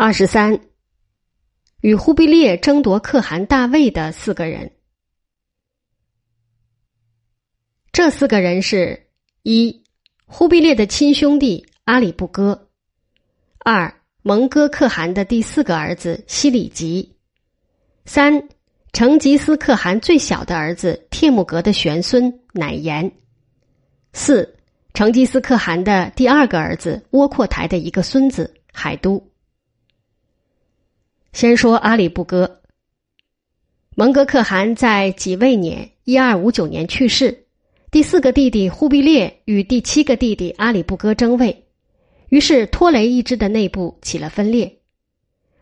二十三，与忽必烈争夺可汗大位的四个人。这四个人是：一、忽必烈的亲兄弟阿里不哥；二、蒙哥可汗的第四个儿子西里吉；三、成吉思可汗最小的儿子帖木格的玄孙乃延；四、成吉思可汗的第二个儿子窝阔台的一个孙子海都。先说阿里不哥，蒙哥可汗在己未年（一二五九年）去世，第四个弟弟忽必烈与第七个弟弟阿里不哥争位，于是托雷一支的内部起了分裂。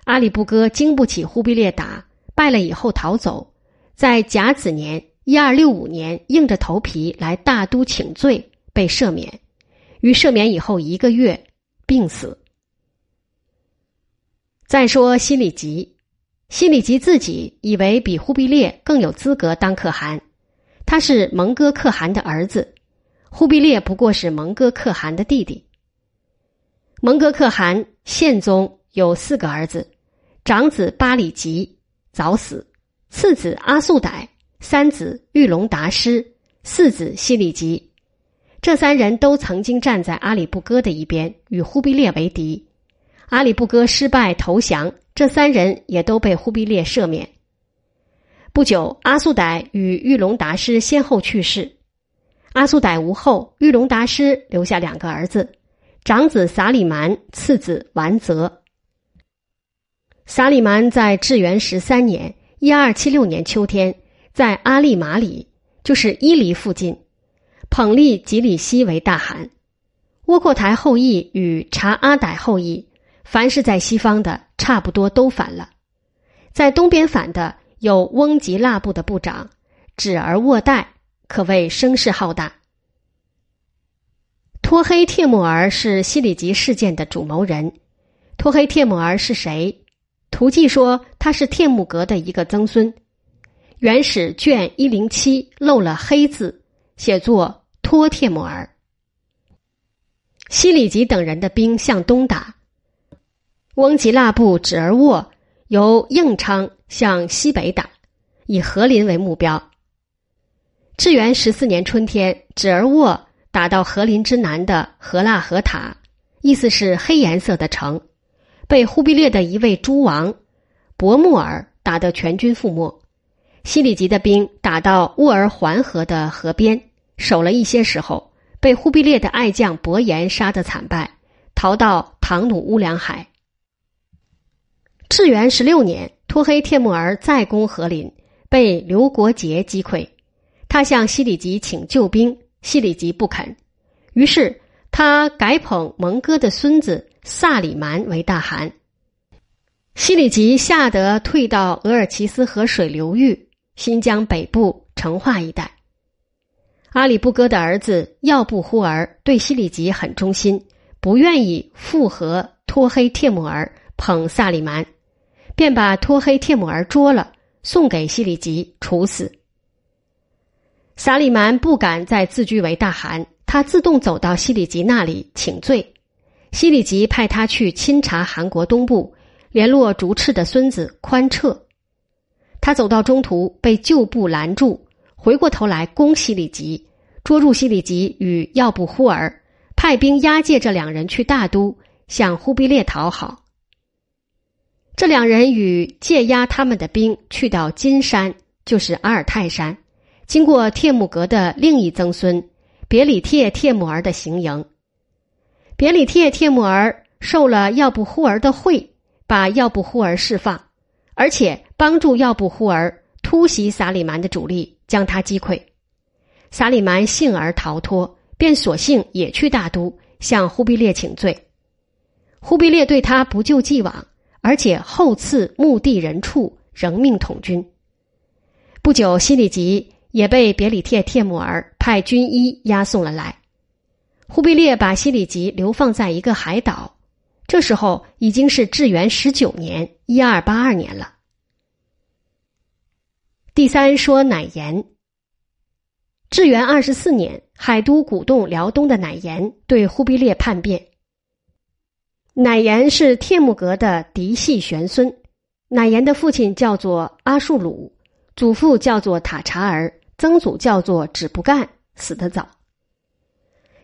阿里不哥经不起忽必烈打败了以后逃走，在甲子年（一二六五年）硬着头皮来大都请罪，被赦免，于赦免以后一个月病死。再说西里吉，西里吉自己以为比忽必烈更有资格当可汗，他是蒙哥可汗的儿子，忽必烈不过是蒙哥可汗的弟弟。蒙哥可汗宪宗有四个儿子，长子巴里吉早死，次子阿速歹，三子玉龙达师，四子西里吉，这三人都曾经站在阿里不哥的一边，与忽必烈为敌。阿里不哥失败投降，这三人也都被忽必烈赦免。不久，阿速歹与玉龙达师先后去世。阿速歹无后，玉龙达师留下两个儿子：长子撒里蛮，次子完泽。撒里蛮在至元十三年（一二七六年）秋天，在阿利马里（就是伊犁附近），捧立吉里西为大汗。窝阔台后裔与察阿歹后裔。凡是在西方的，差不多都反了；在东边反的有翁吉腊部的部长指儿沃代，可谓声势浩大。托黑帖木儿是西里吉事件的主谋人。托黑帖木儿是谁？图记说他是帖木格的一个曾孙。原始卷一零七漏了“黑”字，写作托帖木儿。西里吉等人的兵向东打。翁吉腊部指儿沃由应昌向西北打，以和林为目标。至元十四年春天，指儿沃打到和林之南的和腊河塔，意思是黑颜色的城，被忽必烈的一位诸王伯木尔打得全军覆没。西里吉的兵打到沃尔环河的河边，守了一些时候，被忽必烈的爱将伯颜杀得惨败，逃到唐努乌梁海。至元十六年，托黑帖木儿再攻和林，被刘国杰击溃。他向西里吉请救兵，西里吉不肯。于是他改捧蒙哥的孙子萨里蛮为大汗。西里吉吓得退到额尔齐斯河水流域、新疆北部成化一带。阿里不哥的儿子要不忽儿对西里吉很忠心，不愿意附和托黑帖木儿捧萨里蛮。便把托黑帖木儿捉了，送给西里吉处死。萨里蛮不敢再自居为大汗，他自动走到西里吉那里请罪。西里吉派他去钦察韩国东部，联络竹赤的孙子宽彻。他走到中途被旧部拦住，回过头来攻西里吉，捉住西里吉与要不忽儿，派兵押解这两人去大都，向忽必烈讨好。这两人与借押他们的兵去到金山，就是阿尔泰山，经过帖木格的另一曾孙别里帖帖木儿的行营。别里帖帖木儿受了要不忽儿的贿，把要不忽儿释放，而且帮助要不忽儿突袭萨里蛮的主力，将他击溃。萨里蛮幸而逃脱，便索性也去大都向忽必烈请罪。忽必烈对他不救既往。而且后赐墓地人畜，仍命统军。不久，西里吉也被别里帖帖木儿派军医押送了来。忽必烈把西里吉流放在一个海岛。这时候已经是至元十九年（一二八二年）了。第三说乃延。至元二十四年，海都鼓动辽东的乃延对忽必烈叛变。乃颜是帖木格的嫡系玄孙，乃颜的父亲叫做阿术鲁，祖父叫做塔察儿，曾祖叫做止不干，死得早。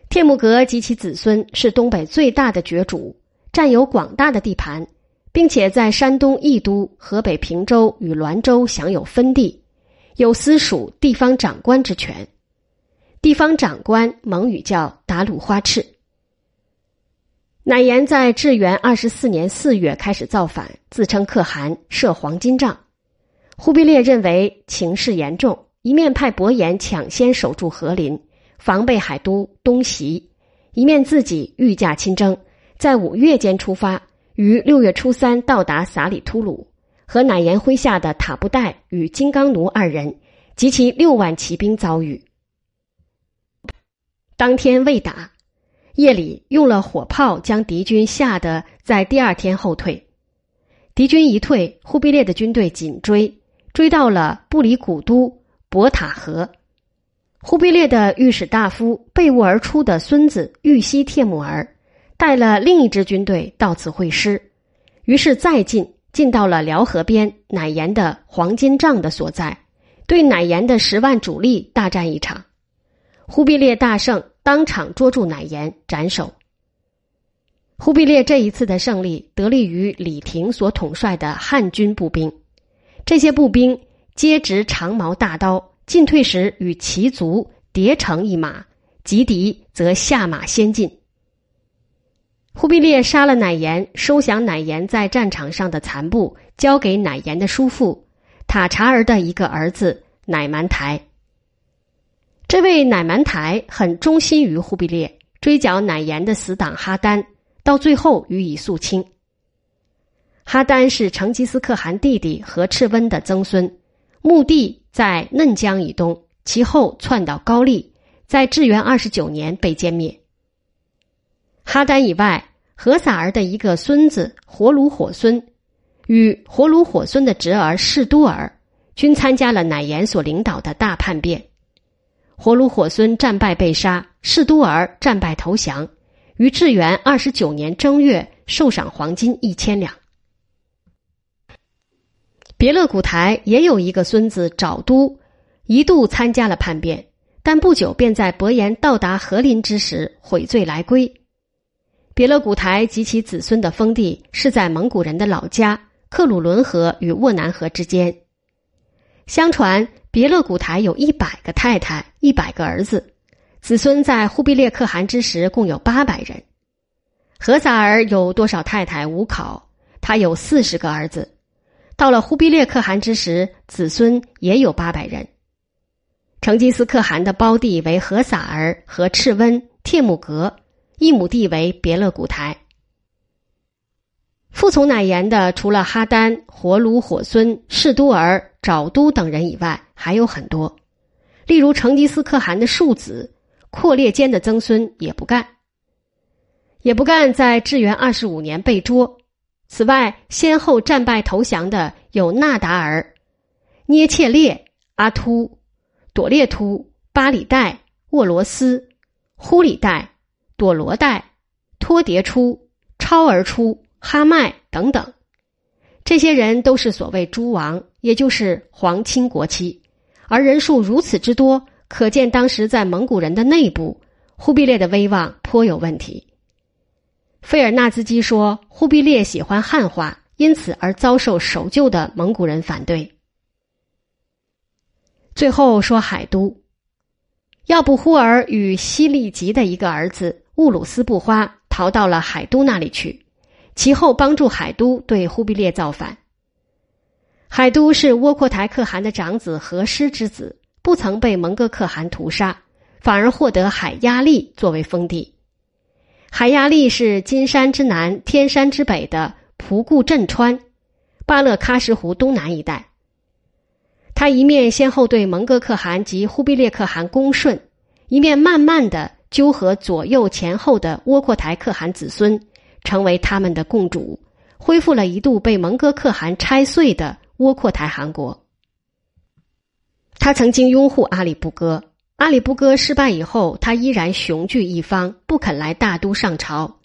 帖木格及其子孙是东北最大的爵主，占有广大的地盘，并且在山东益都、河北平州与滦州享有分地，有私属地方长官之权。地方长官蒙语叫达鲁花赤。乃颜在至元二十四年四月开始造反，自称可汗，设黄金帐。忽必烈认为情势严重，一面派伯颜抢先守住和林。防备海都东袭，一面自己御驾亲征，在五月间出发，于六月初三到达撒里突鲁，和乃颜麾下的塔布代与金刚奴二人及其六万骑兵遭遇。当天未打，夜里用了火炮将敌军吓得在第二天后退。敌军一退，忽必烈的军队紧追，追到了布里古都博塔河。忽必烈的御史大夫被误而出的孙子玉溪帖木儿，带了另一支军队到此会师，于是再进，进到了辽河边乃颜的黄金帐的所在，对乃颜的十万主力大战一场。忽必烈大胜，当场捉住乃颜斩首。忽必烈这一次的胜利得力于李廷所统帅的汉军步兵，这些步兵皆执长矛大刀。进退时与骑卒叠成一马，击敌则下马先进。忽必烈杀了乃颜，收降乃颜在战场上的残部，交给乃颜的叔父塔察儿的一个儿子乃蛮台。这位乃蛮台很忠心于忽必烈，追剿乃颜的死党哈丹，到最后予以肃清。哈丹是成吉思可汗弟弟和赤温的曾孙，墓地。在嫩江以东，其后窜到高丽，在至元二十九年被歼灭。哈丹以外，何萨儿的一个孙子活卢火孙，与活卢火孙的侄儿士都儿，均参加了乃颜所领导的大叛变。活卢火孙战败被杀，士都儿战败投降，于至元二十九年正月受赏黄金一千两。别勒古台也有一个孙子沼都，一度参加了叛变，但不久便在伯颜到达和林之时悔罪来归。别勒古台及其子孙的封地是在蒙古人的老家克鲁伦河与沃南河之间。相传别勒古台有一百个太太，一百个儿子，子孙在忽必烈可汗之时共有八百人。何萨儿有多少太太无考，他有四十个儿子。到了忽必烈可汗之时，子孙也有八百人。成吉思可汗的胞弟为何萨儿和赤温、帖木格，一母弟为别勒古台。服从乃颜的除了哈丹、活卢火孙、士都儿、沼都等人以外，还有很多。例如成吉思汗的庶子阔列坚的曾孙也不干。也不干在至元二十五年被捉。此外，先后战败投降的有纳达尔、捏切列、阿突、朵列突、巴里代、沃罗斯、忽里代、朵罗代、托迭出、超而出、哈迈等等。这些人都是所谓诸王，也就是皇亲国戚，而人数如此之多，可见当时在蒙古人的内部，忽必烈的威望颇有问题。费尔纳兹基说：“忽必烈喜欢汉化，因此而遭受守旧的蒙古人反对。”最后说海都，要不忽儿与西利吉的一个儿子乌鲁斯布花逃到了海都那里去，其后帮助海都对忽必烈造反。海都是窝阔台可汗的长子和师之子，不曾被蒙哥可汗屠杀，反而获得海压力作为封地。海压力是金山之南、天山之北的蒲固镇川、巴勒喀什湖东南一带。他一面先后对蒙哥可汗及忽必烈可汗恭顺，一面慢慢的纠合左右前后的窝阔台可汗子孙，成为他们的共主，恢复了一度被蒙哥可汗拆碎的窝阔台汗国。他曾经拥护阿里不哥。阿里不哥失败以后，他依然雄踞一方，不肯来大都上朝。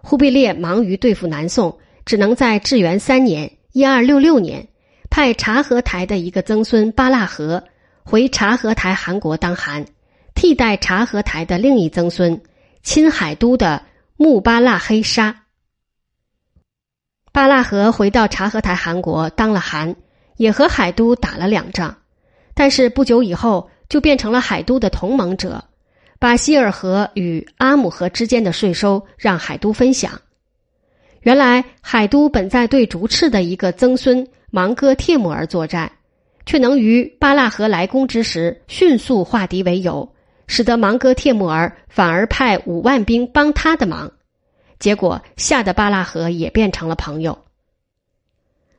忽必烈忙于对付南宋，只能在至元三年（一二六六年）派察合台的一个曾孙巴剌合回察合台汗国当汗，替代察合台的另一曾孙亲海都的木巴拉黑沙。巴拉河回到察合台汗国当了汗，也和海都打了两仗，但是不久以后就变成了海都的同盟者。把希尔河与阿姆河之间的税收让海都分享。原来海都本在对竹赤的一个曾孙芒哥帖木儿作战，却能于巴拉河来攻之时迅速化敌为友，使得芒哥帖木儿反而派五万兵帮他的忙，结果吓得巴拉河也变成了朋友。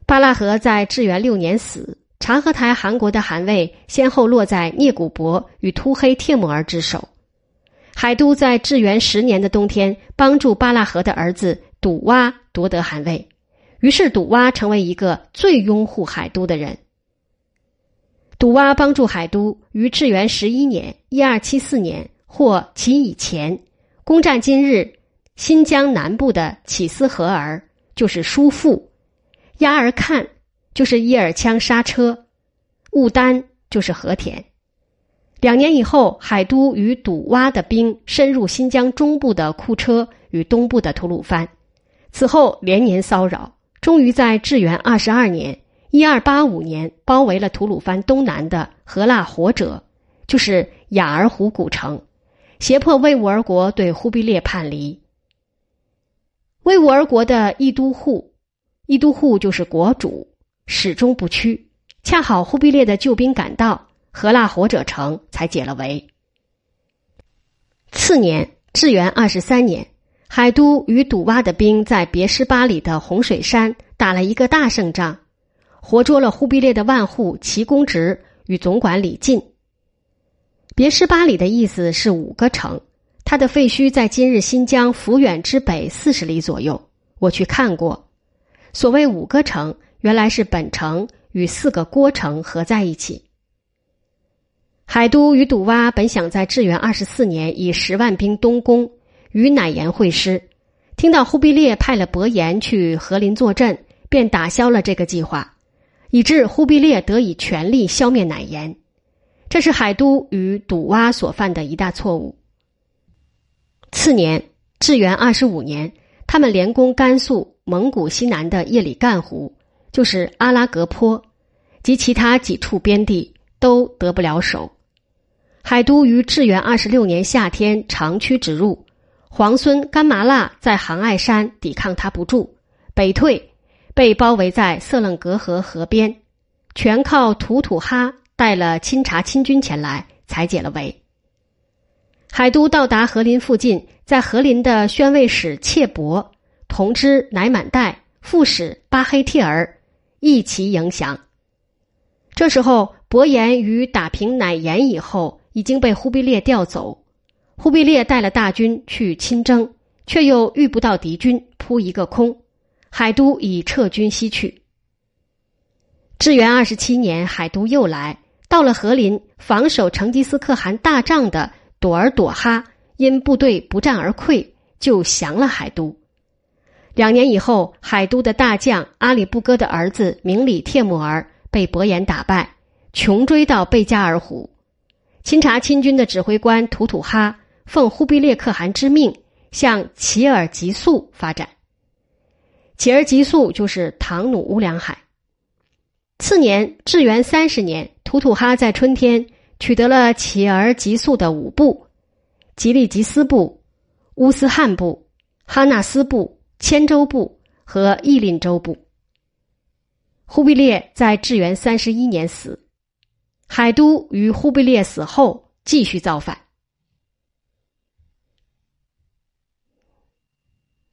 巴拉河在至元六年死，察合台汗国的汗位先后落在聂古伯与突黑帖木儿之手。海都在至元十年的冬天，帮助巴拉河的儿子笃洼夺得汗位，于是笃洼成为一个最拥护海都的人。笃洼帮助海都于至元十一年（一二七四年）或其以前，攻占今日新疆南部的乞斯河儿，就是舒富；压尔看，就是伊尔羌沙车；兀丹，就是和田。两年以后，海都与笃洼的兵深入新疆中部的库车与东部的吐鲁番，此后连年骚扰，终于在至元二十二年（一二八五年）包围了吐鲁番东南的和腊活者，就是雅尔虎古城，胁迫维吾尔国对忽必烈叛离。维吾尔国的义都护，义都护就是国主，始终不屈，恰好忽必烈的救兵赶到。和腊活者城才解了围。次年，至元二十三年，海都与笃洼的兵在别什巴里的洪水山打了一个大胜仗，活捉了忽必烈的万户齐公直与总管李进。别什巴里的意思是五个城，它的废墟在今日新疆抚远之北四十里左右。我去看过，所谓五个城，原来是本城与四个郭城合在一起。海都与笃洼本想在至元二十四年以十万兵东攻，与乃延会师。听到忽必烈派了伯颜去和林坐镇，便打消了这个计划，以致忽必烈得以全力消灭乃延。这是海都与笃洼所犯的一大错误。次年，至元二十五年，他们连攻甘肃、蒙古西南的叶里干湖，就是阿拉格坡，及其他几处边地，都得不了手。海都于至元二十六年夏天长驱直入，皇孙甘麻剌在杭爱山抵抗他不住，北退，被包围在色楞格河河边，全靠吐土哈带了钦察亲军前来才解了围。海都到达和林附近，在和林的宣慰使切伯同知乃满代副使巴黑帖儿一齐迎降。这时候，伯颜与打平乃颜以后。已经被忽必烈调走，忽必烈带了大军去亲征，却又遇不到敌军，扑一个空，海都已撤军西去。至元二十七年，海都又来到了和林，防守成吉思可汗大帐的朵儿朵哈因部队不战而溃，就降了海都。两年以后，海都的大将阿里不哥的儿子明里帖木儿被伯颜打败，穷追到贝加尔湖。钦察亲军的指挥官图图哈奉忽必烈可汗之命，向齐尔吉速发展。乞儿吉速就是唐努乌梁海。次年，至元三十年，图图哈在春天取得了乞儿吉速的五部：吉利吉斯部、乌斯汉部、哈纳斯部、千州部和义林州部。忽必烈在至元三十一年死。海都于忽必烈死后继续造反。